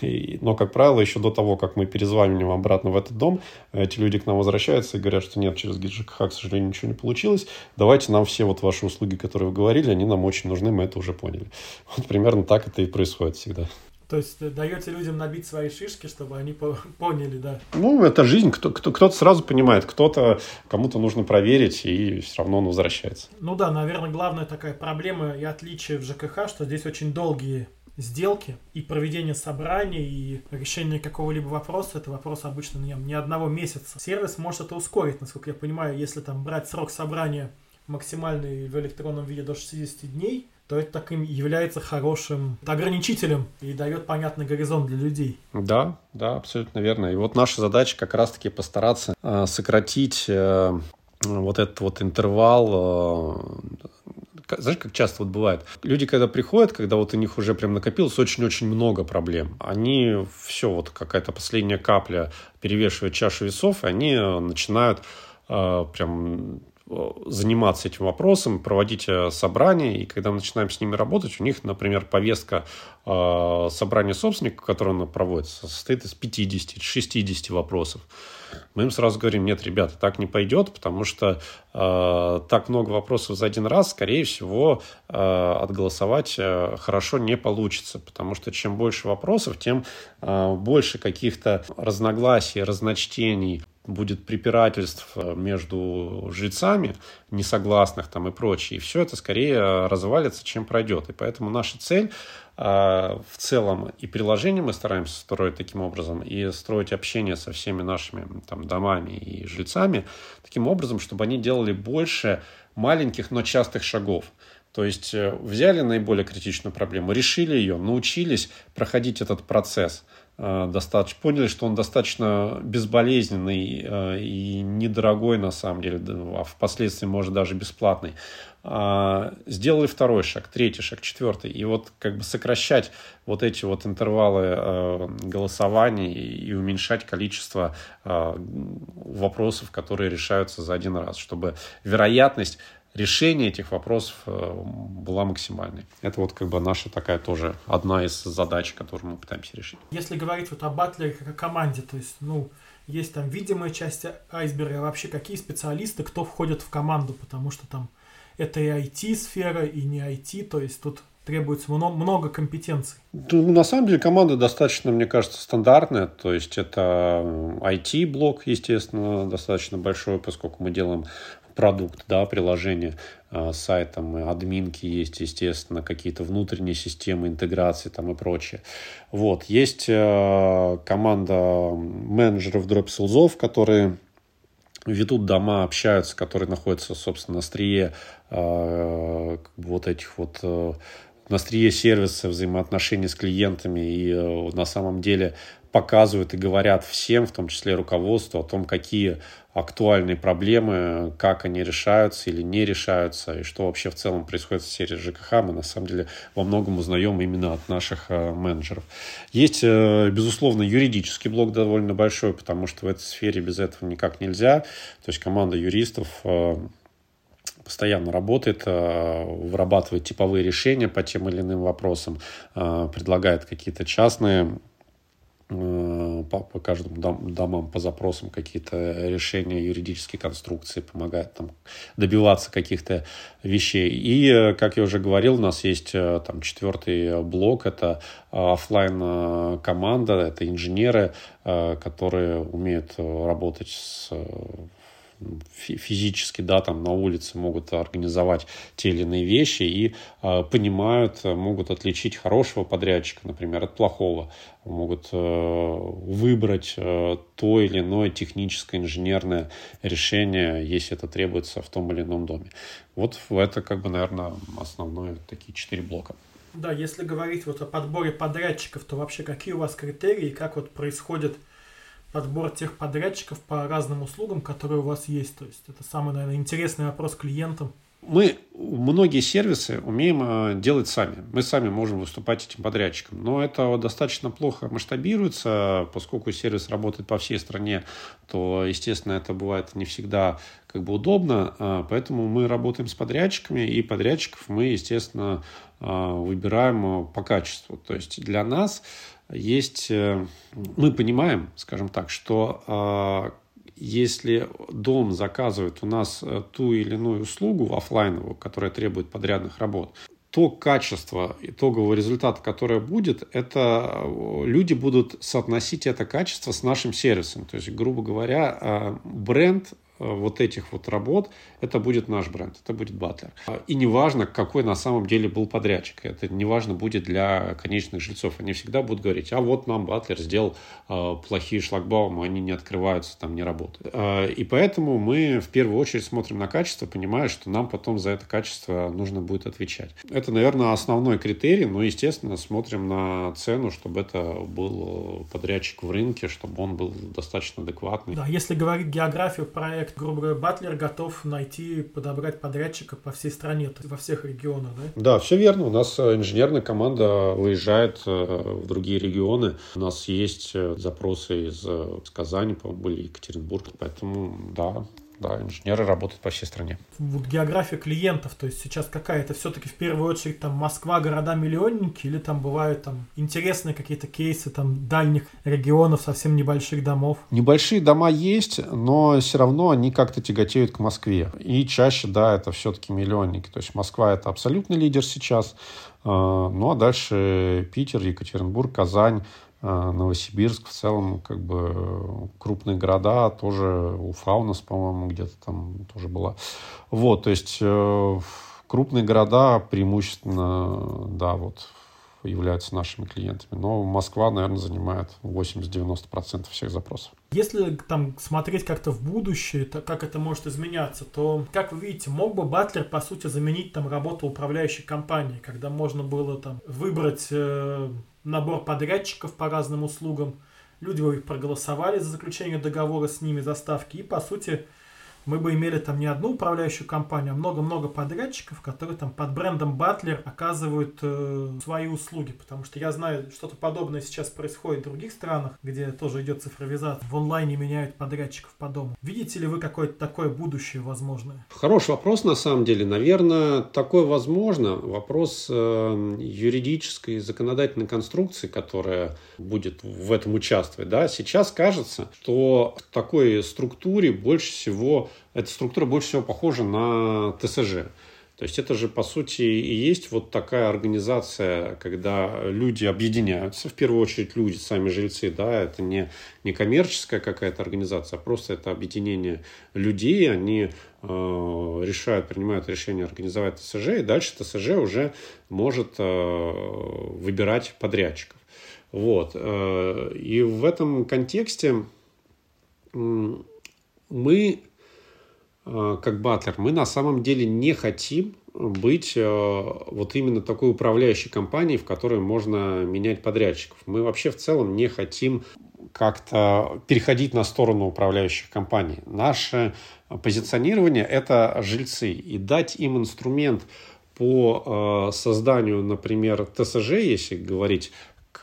но, как правило, еще до того, как мы перезваниваем обратно в этот дом, эти люди к нам возвращаются и говорят, что нет, через ГЖКХ, к сожалению, ничего не получилось. Давайте нам все вот ваши услуги, которые вы говорили, они нам очень нужны, мы это уже поняли. Вот примерно так это и происходит всегда. То есть э, даете людям набить свои шишки, чтобы они поняли, да. Ну, это жизнь. Кто, кто, кто-то сразу понимает, кто-то, кому-то нужно проверить, и все равно он возвращается. Ну да, наверное, главная такая проблема и отличие в ЖКХ, что здесь очень долгие сделки и проведение собраний и решение какого-либо вопроса, это вопрос обычно не, не одного месяца. Сервис может это ускорить, насколько я понимаю, если там брать срок собрания максимальный в электронном виде до 60 дней, то это таким является хорошим ограничителем и дает понятный горизонт для людей. Да, да, абсолютно верно. И вот наша задача как раз-таки постараться э, сократить э, вот этот вот интервал э, знаешь, как часто вот бывает, люди, когда приходят, когда вот у них уже прям накопилось очень-очень много проблем, они все, вот какая-то последняя капля перевешивает чашу весов, и они начинают э, прям заниматься этим вопросом, проводить э, собрания, и когда мы начинаем с ними работать, у них, например, повестка э, собрания собственников, которое оно проводится, состоит из 50-60 вопросов. Мы им сразу говорим, нет, ребята, так не пойдет, потому что э, так много вопросов за один раз, скорее всего, э, отголосовать э, хорошо не получится, потому что чем больше вопросов, тем э, больше каких-то разногласий, разночтений, будет препирательств э, между жрецами, несогласных там и прочее. И все это скорее развалится, чем пройдет. И поэтому наша цель э, в целом и приложение мы стараемся строить таким образом, и строить общение со всеми нашими там, домами и жильцами таким образом, чтобы они делали больше маленьких, но частых шагов. То есть э, взяли наиболее критичную проблему, решили ее, научились проходить этот процесс достаточно, поняли, что он достаточно безболезненный э, и недорогой на самом деле, а впоследствии может даже бесплатный. А, сделали второй шаг, третий шаг, четвертый. И вот как бы сокращать вот эти вот интервалы э, голосований и уменьшать количество э, вопросов, которые решаются за один раз, чтобы вероятность решения этих вопросов э, была максимальной. Это вот как бы наша такая тоже одна из задач, которую мы пытаемся решить. Если говорить вот о батлере как о команде, то есть, ну, есть там видимая часть айсберга, а вообще какие специалисты, кто входит в команду, потому что там это и IT-сфера, и не IT, то есть тут требуется много, много компетенций. Ну, на самом деле команда достаточно, мне кажется, стандартная. То есть это IT-блок, естественно, достаточно большой, поскольку мы делаем продукт, да, приложение э, с сайтом, админки есть, естественно, какие-то внутренние системы интеграции там и прочее. Вот, есть э, команда менеджеров дроп-селзов, которые ведут дома, общаются, которые находятся, собственно, на острие э, вот этих вот э, на острие сервиса, взаимоотношений с клиентами и э, на самом деле показывают и говорят всем, в том числе руководству, о том, какие актуальные проблемы, как они решаются или не решаются, и что вообще в целом происходит в сфере ЖКХ, мы на самом деле во многом узнаем именно от наших э, менеджеров. Есть, э, безусловно, юридический блок довольно большой, потому что в этой сфере без этого никак нельзя. То есть команда юристов постоянно работает, вырабатывает типовые решения по тем или иным вопросам, предлагает какие-то частные Э, по, каждым дом, домам по запросам какие-то решения юридические конструкции, помогает там добиваться каких-то вещей. И, э, как я уже говорил, у нас есть э, там четвертый блок, это офлайн команда, это инженеры, которые умеют работать с физически, да, там на улице могут организовать те или иные вещи и э, понимают, могут отличить хорошего подрядчика, например, от плохого, могут э, выбрать э, то или иное техническое инженерное решение, если это требуется в том или ином доме. Вот это, как бы, наверное, основные такие четыре блока. Да, если говорить вот о подборе подрядчиков, то вообще какие у вас критерии, как вот происходит подбор тех подрядчиков по разным услугам, которые у вас есть. То есть это самый, наверное, интересный вопрос клиентам. Мы многие сервисы умеем э, делать сами. Мы сами можем выступать этим подрядчиком. Но это достаточно плохо масштабируется, поскольку сервис работает по всей стране, то, естественно, это бывает не всегда как бы удобно. Э, поэтому мы работаем с подрядчиками, и подрядчиков мы, естественно, э, выбираем по качеству. То есть для нас есть, э, мы понимаем, скажем так, что а, если дом заказывает у нас э, ту или иную услугу офлайновую, которая требует подрядных работ, то качество итогового результата, которое будет, это э, люди будут соотносить это качество с нашим сервисом. То есть, грубо говоря, бренд Э, вот этих вот работ, это будет наш бренд, это будет Батлер. И неважно, какой на самом деле был подрядчик, это неважно будет для конечных жильцов. Они всегда будут говорить, а вот нам Батлер сделал э, плохие шлагбаумы, они не открываются, там не работают. Э, и поэтому мы в первую очередь смотрим на качество, понимая, что нам потом за это качество нужно будет отвечать. Это, наверное, основной критерий, но, естественно, смотрим на цену, чтобы это был подрядчик в рынке, чтобы он был достаточно адекватный. Да, если говорить географию проекта, проект, грубо говоря, Батлер готов найти, подобрать подрядчика по всей стране, то есть во всех регионах, да? Да, все верно. У нас э, инженерная команда выезжает э, в другие регионы. У нас есть э, запросы из, из Казани, по-моему, были Екатеринбург. Поэтому, да, да, инженеры работают по всей стране. Вот география клиентов, то есть сейчас какая? Это все-таки в первую очередь там Москва, города-миллионники или там бывают там интересные какие-то кейсы там дальних регионов, совсем небольших домов? Небольшие дома есть, но все равно они как-то тяготеют к Москве. И чаще, да, это все-таки миллионники. То есть Москва это абсолютный лидер сейчас. А, ну а дальше Питер, Екатеринбург, Казань, Новосибирск в целом, как бы крупные города, тоже Уфа у нас, по-моему, где-то там тоже была. Вот, то есть э, крупные города преимущественно, да, вот являются нашими клиентами. Но Москва, наверное, занимает 80-90% всех запросов. Если там смотреть как-то в будущее, то как это может изменяться, то, как вы видите, мог бы Батлер, по сути, заменить там работу управляющей компании, когда можно было там выбрать э, набор подрядчиков по разным услугам, люди проголосовали за заключение договора с ними, заставки, и, по сути, мы бы имели там не одну управляющую компанию, а много-много подрядчиков, которые там под брендом Батлер оказывают э, свои услуги. Потому что я знаю, что-то подобное сейчас происходит в других странах, где тоже идет цифровизация. В онлайне меняют подрядчиков по дому. Видите ли вы какое-то такое будущее возможное? Хороший вопрос на самом деле. Наверное, такое возможно. Вопрос э, юридической законодательной конструкции, которая будет в этом участвовать. Да? Сейчас кажется, что в такой структуре больше всего эта структура больше всего похожа на ТСЖ. То есть это же, по сути, и есть вот такая организация, когда люди объединяются, в первую очередь люди, сами жильцы, да, это не, не коммерческая какая-то организация, а просто это объединение людей, они э, решают, принимают решение организовать ТСЖ, и дальше ТСЖ уже может э, выбирать подрядчиков. Вот. Э, и в этом контексте мы как Батлер, мы на самом деле не хотим быть э, вот именно такой управляющей компанией, в которой можно менять подрядчиков. Мы вообще в целом не хотим как-то переходить на сторону управляющих компаний. Наше позиционирование – это жильцы. И дать им инструмент по э, созданию, например, ТСЖ, если говорить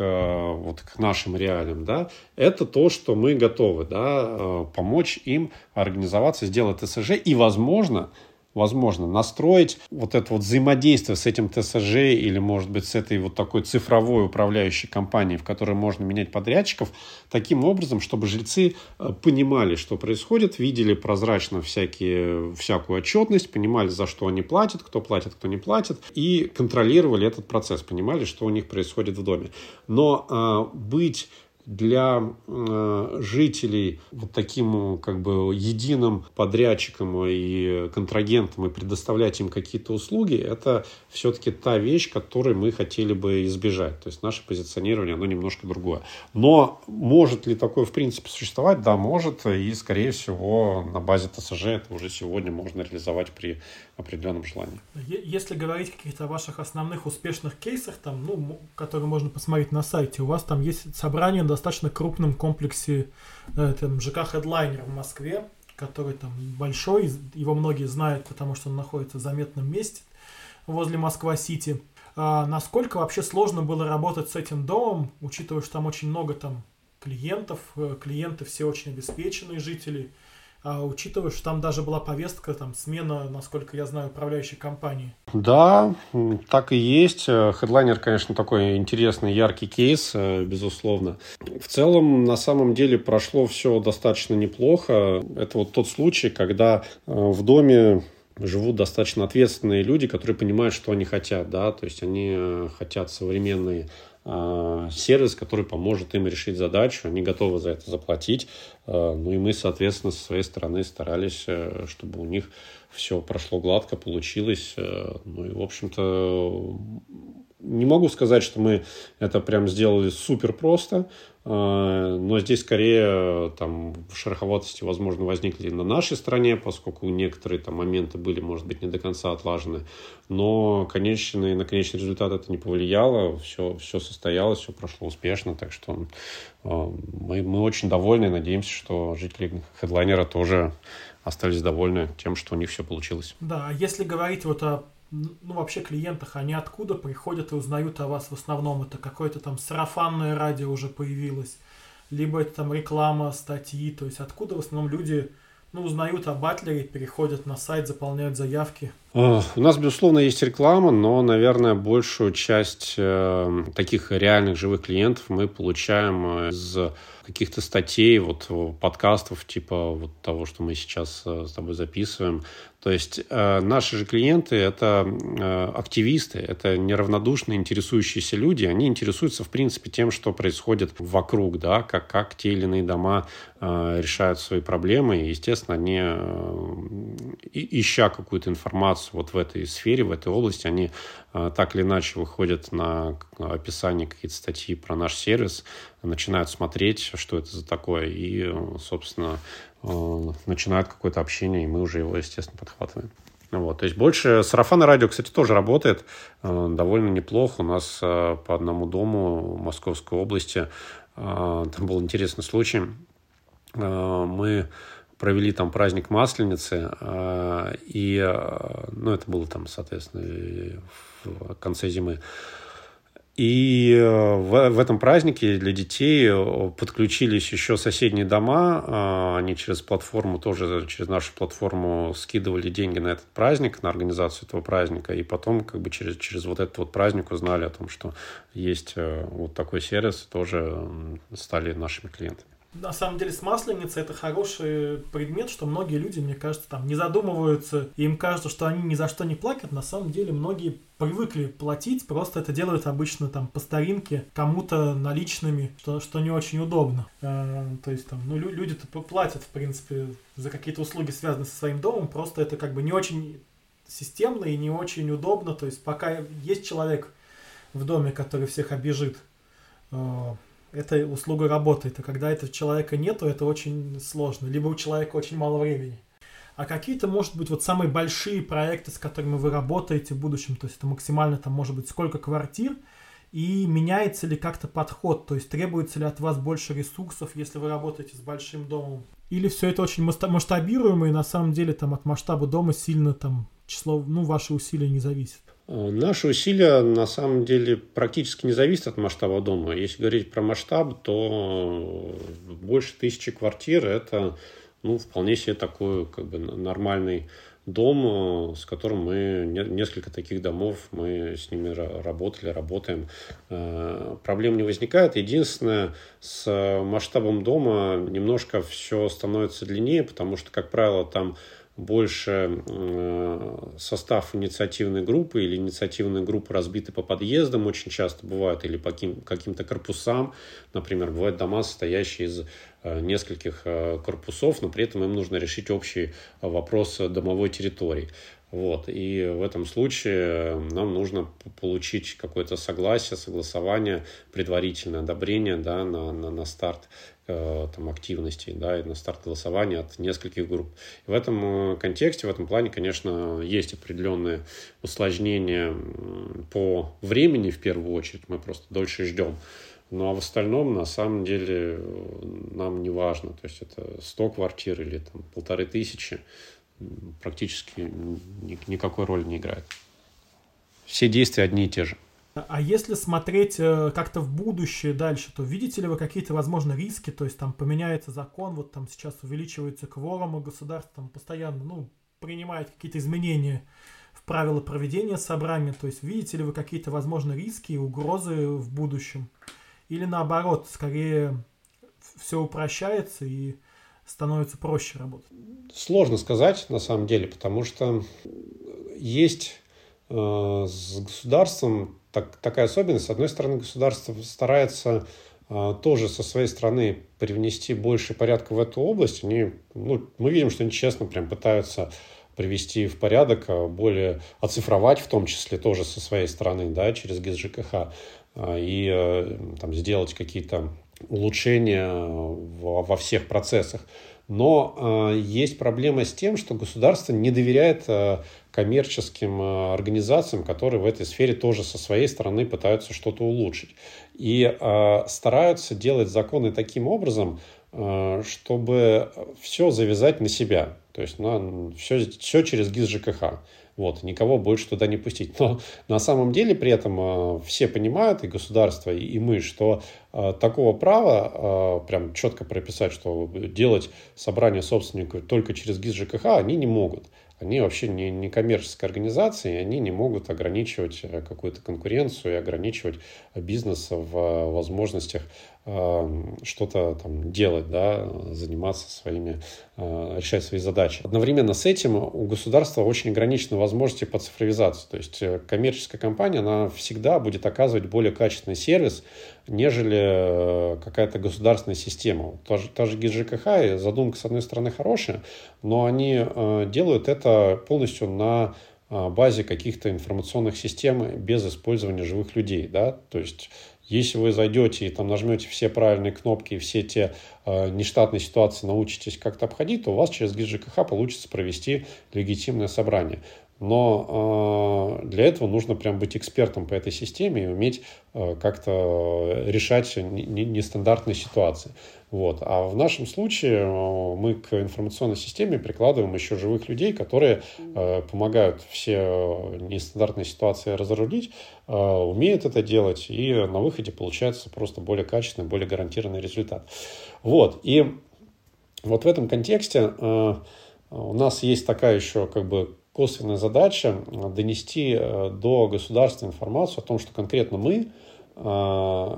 вот, к нашим реалиям, да, это то, что мы готовы да, э, помочь им организоваться, сделать ТСЖ и, возможно, возможно, настроить вот это вот взаимодействие с этим ТСЖ или, может быть, с этой вот такой цифровой управляющей компанией, в которой можно менять подрядчиков, таким образом, чтобы жильцы э, понимали, что происходит, видели прозрачно всякие, всякую отчетность, понимали, за что они платят, кто платит, кто не платит, и контролировали этот процесс, понимали, что у них происходит в доме. Но э, быть для э, жителей вот таким как бы единым подрядчиком и контрагентом и предоставлять им какие-то услуги, это все-таки та вещь, которой мы хотели бы избежать. То есть наше позиционирование, оно немножко другое. Но может ли такое в принципе существовать? Да, может. И, скорее всего, на базе ТСЖ это уже сегодня можно реализовать при определенном желании. Если говорить о каких-то ваших основных успешных кейсах, там, ну, которые можно посмотреть на сайте, у вас там есть собрание в достаточно крупном комплексе э, там, ЖК Headliner в Москве, который там большой, его многие знают, потому что он находится в заметном месте возле Москва-Сити. А насколько вообще сложно было работать с этим домом, учитывая, что там очень много там клиентов, э, клиенты все очень обеспеченные жители – а учитывая, что там даже была повестка, там, смена, насколько я знаю, управляющей компании. Да, так и есть. Хедлайнер, конечно, такой интересный, яркий кейс, э, безусловно. В целом, на самом деле, прошло все достаточно неплохо. Это вот тот случай, когда э, в доме живут достаточно ответственные люди, которые понимают, что они хотят, да, то есть они э, хотят современные сервис, который поможет им решить задачу, они готовы за это заплатить. А, ну и мы, соответственно, со своей стороны старались, э, чтобы у них все прошло гладко, получилось. Э, ну и, в общем-то, не могу сказать, что мы это прям сделали супер просто, а, но здесь скорее там шероховатости, возможно, возникли на нашей стороне, поскольку некоторые там моменты были, может быть, не до конца отлажены. Но конечный, на конечный результат это не повлияло, все, все состоялось, все прошло успешно, так что а, мы, мы очень довольны и надеемся, что жители хедлайнера тоже остались довольны тем, что у них все получилось. Да, а если говорить вот о ну, вообще клиентах, они откуда приходят и узнают о вас в основном? Это какое-то там сарафанное радио уже появилось, либо это там реклама, статьи, то есть откуда в основном люди ну, узнают о батлере, переходят на сайт, заполняют заявки? У нас, безусловно, есть реклама, но, наверное, большую часть э, таких реальных живых клиентов мы получаем из каких-то статей, вот подкастов, типа вот того, что мы сейчас э, с тобой записываем. То есть э, наши же клиенты – это э, активисты, это неравнодушные, интересующиеся люди. Они интересуются, в принципе, тем, что происходит вокруг, да, как, как те или иные дома э, решают свои проблемы. И, естественно, они э, ища какую-то информацию вот в этой сфере, в этой области, они так или иначе выходят на описание какие-то статьи про наш сервис, начинают смотреть, что это за такое, и, собственно, начинают какое-то общение, и мы уже его, естественно, подхватываем. Вот, то есть больше сарафанное радио, кстати, тоже работает довольно неплохо. У нас по одному дому в Московской области там был интересный случай. Мы провели там праздник Масленицы, э, и, э, ну, это было там, соответственно, в конце зимы. И э, в, в этом празднике для детей подключились еще соседние дома. Они через платформу, тоже через нашу платформу скидывали деньги на этот праздник, на организацию этого праздника. И потом как бы через, через вот этот вот праздник узнали о том, что есть вот такой сервис, тоже стали нашими клиентами на самом деле с масленицей это хороший предмет, что многие люди, мне кажется, там не задумываются, и им кажется, что они ни за что не платят. На самом деле многие привыкли платить, просто это делают обычно там по старинке, кому-то наличными, что, что не очень удобно. Э, то есть там, ну, люди-то платят, в принципе, за какие-то услуги, связанные со своим домом, просто это как бы не очень системно и не очень удобно. То есть пока есть человек в доме, который всех обижит, э, эта услуга работает. А когда этого человека нету, это очень сложно. Либо у человека очень мало времени. А какие-то, может быть, вот самые большие проекты, с которыми вы работаете в будущем, то есть это максимально там может быть сколько квартир, и меняется ли как-то подход, то есть требуется ли от вас больше ресурсов, если вы работаете с большим домом? Или все это очень масштабируемо, и на самом деле там от масштаба дома сильно там число, ну, ваши усилия не зависит? Наши усилия на самом деле практически не зависят от масштаба дома. Если говорить про масштаб, то больше тысячи квартир – это ну, вполне себе такой как бы, нормальный дом, э, с которым мы несколько таких домов мы с ними работали, работаем. Э, проблем не возникает. Единственное, с масштабом дома немножко все становится длиннее, потому что, как правило, там больше э, состав инициативной группы или инициативные группы разбиты по подъездам очень часто бывают или по каким-то корпусам. Например, бывают дома, состоящие из э, нескольких э, корпусов, но при этом им нужно решить общий вопрос домовой территории. Вот. И в этом случае нам нужно получить какое-то согласие, согласование, предварительное одобрение да, на, на, на старт Э, там, активностей, да, и на старт голосования от нескольких групп. И в этом э, контексте, в этом плане, конечно, есть определенные усложнения по времени в первую очередь, мы просто дольше ждем. Ну а в остальном, на самом деле, нам не важно. То есть это 100 квартир или там, полторы тысячи практически никакой роли не играет. Все действия одни и те же. А если смотреть э, как-то в будущее дальше, то видите ли вы какие-то, возможно, риски? То есть там поменяется закон, вот там сейчас увеличивается кворум, и государство там постоянно, ну, принимает какие-то изменения в правила проведения собрания. То есть видите ли вы какие-то, возможно, риски и угрозы в будущем? Или наоборот, скорее все упрощается и становится проще работать? Сложно сказать, на самом деле, потому что есть э, с государством так, такая особенность. С одной стороны, государство старается а, тоже со своей стороны привнести больше порядка в эту область. Они, ну, мы видим, что они честно прям пытаются привести в порядок, а, более оцифровать в том числе тоже со своей стороны, да, через ГИС ЖКХ, а, и там, сделать какие-то улучшения во, во всех процессах. Но э, есть проблема с тем, что государство не доверяет э, коммерческим э, организациям, которые в этой сфере тоже со своей стороны пытаются что-то улучшить. И э, стараются делать законы таким образом, э, чтобы все завязать на себя. То есть на, все, все через ГИС ЖКХ. Вот, никого больше туда не пустить. Но на самом деле при этом э, все понимают, и государство, и, мы, что э, такого права э, прям четко прописать, что делать собрание собственников только через ГИС ЖКХ они не могут. Они вообще не, не коммерческая организация, и они не могут ограничивать какую-то конкуренцию и ограничивать бизнес в возможностях что-то там делать, да, заниматься своими, э, решать свои задачи. Одновременно с этим у государства очень ограничены возможности по цифровизации. То есть э, коммерческая компания, она всегда будет оказывать более качественный сервис, нежели э, какая-то государственная система. Та же, та же ГИС задумка, с одной стороны, хорошая, но они делают это полностью на базе каких-то информационных систем без использования живых людей, да, то есть если вы зайдете и там нажмете все правильные кнопки и все те э, нештатные ситуации научитесь как-то обходить, то у вас через гид ЖКХ получится провести легитимное собрание. Но э, для этого нужно прям быть экспертом по этой системе и уметь э, как-то решать нестандартные ситуации. Вот. А в нашем случае э, мы к информационной системе прикладываем еще живых людей, которые э, помогают все нестандартные ситуации разрулить, э, умеют это делать, и на выходе получается просто более качественный, более гарантированный результат. Вот. И вот в этом контексте э, у нас есть такая еще как бы косвенная задача донести э, до государства информацию о том, что конкретно мы э,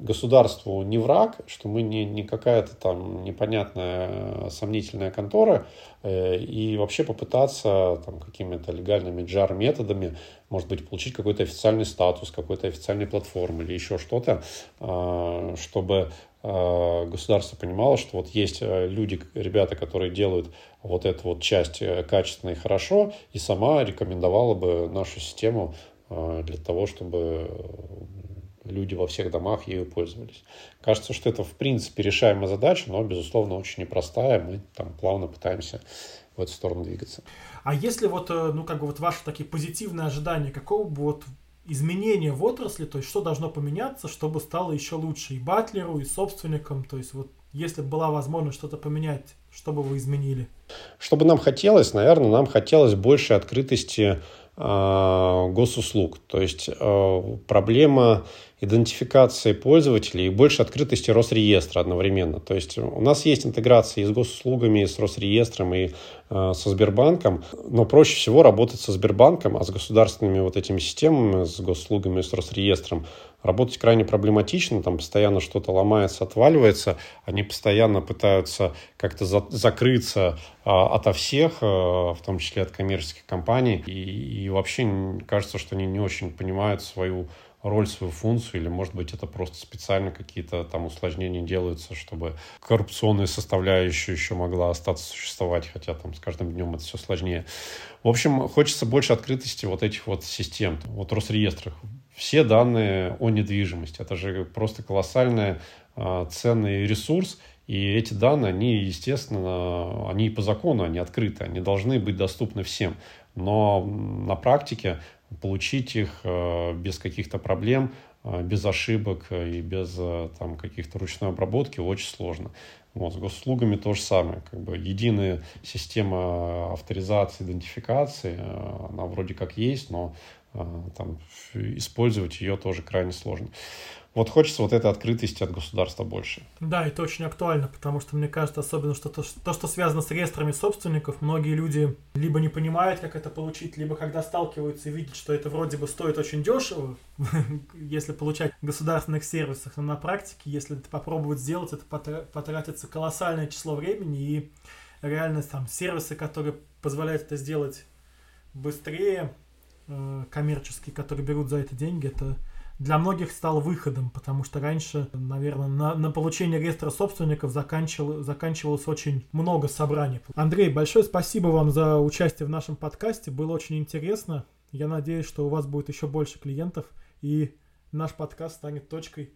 государству не враг, что мы не, не какая-то там непонятная э, сомнительная контора, и вообще попытаться там, какими-то легальными джар-методами, может быть, получить какой-то официальный статус, какой-то официальной платформы или еще что-то, чтобы Э, государство понимало, что вот есть э, люди, ребята, которые делают вот эту вот часть э, качественно и хорошо, и сама рекомендовала бы нашу систему для того, чтобы люди во всех домах ею пользовались. Кажется, что это в принципе решаемая задача, но, безусловно, очень непростая. Мы там плавно пытаемся в эту сторону двигаться. А если вот, ну, как бы вот ваши такие позитивные ожидания, какого бы вот изменения в отрасли, то есть что должно поменяться, чтобы стало еще лучше и батлеру, и собственникам, то есть вот если бы была возможность что-то поменять, что бы вы изменили? Что бы нам хотелось, наверное, нам хотелось больше открытости э, госуслуг. То есть э, проблема идентификации пользователей и больше открытости Росреестра одновременно. То есть у нас есть интеграция и с госуслугами, и с Росреестром, и э, со Сбербанком, но проще всего работать со Сбербанком, а с государственными вот этими системами, с госуслугами, с Росреестром работать крайне проблематично, там постоянно что-то ломается, отваливается, они постоянно пытаются как-то за закрыться а, ото всех, а, в том числе от коммерческих компаний, и, и вообще кажется, что они не очень понимают свою роль, свою функцию, или, может быть, это просто специально какие-то там усложнения делаются, чтобы коррупционная составляющая еще могла остаться существовать, хотя там с каждым днем это все сложнее. В общем, хочется больше открытости вот этих вот систем. Вот Росреестр, все данные о недвижимости. Это же просто колоссальный э, ценный ресурс, и эти данные, они, естественно, они по закону, они открыты, они должны быть доступны всем. Но на практике получить их э, без каких-то проблем, э, без ошибок и без там, каких-то ручной обработки очень сложно. Вот, с госуслугами то же самое. Как бы единая система авторизации, идентификации, она вроде как есть, но там, использовать ее тоже крайне сложно. Вот хочется вот этой открытости от государства больше. Да, это очень актуально, потому что мне кажется, особенно что то, то, что связано с реестрами собственников, многие люди либо не понимают, как это получить, либо когда сталкиваются и видят, что это вроде бы стоит очень дешево, если получать в государственных сервисах, но на практике, если это попробовать сделать, это потратится колоссальное число времени и реально там сервисы, которые позволяют это сделать быстрее, э, коммерческие, которые берут за это деньги, это для многих стал выходом, потому что раньше, наверное, на, на получение реестра собственников заканчивал, заканчивалось очень много собраний. Андрей, большое спасибо вам за участие в нашем подкасте, было очень интересно. Я надеюсь, что у вас будет еще больше клиентов, и наш подкаст станет точкой,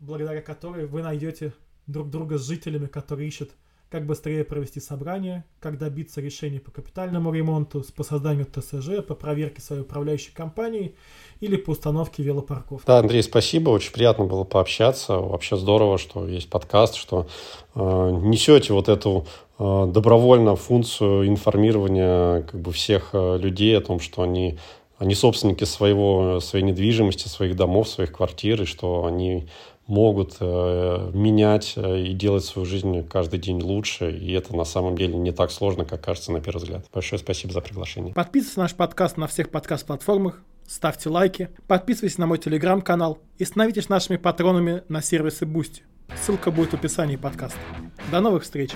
благодаря которой вы найдете друг друга с жителями, которые ищут как быстрее провести собрание, как добиться решений по капитальному ремонту, по созданию ТСЖ, по проверке своей управляющей компании или по установке велопарков. Да, Андрей, спасибо, очень приятно было пообщаться. Вообще здорово, что есть подкаст, что э, несете вот эту э, добровольно функцию информирования как бы всех э, людей о том, что они они собственники своего, своей недвижимости, своих домов, своих квартир, и что они могут э, менять э, и делать свою жизнь каждый день лучше. И это на самом деле не так сложно, как кажется на первый взгляд. Большое спасибо за приглашение. Подписывайтесь на наш подкаст на всех подкаст-платформах, ставьте лайки, подписывайтесь на мой телеграм-канал и становитесь нашими патронами на сервисе Boosty. Ссылка будет в описании подкаста. До новых встреч!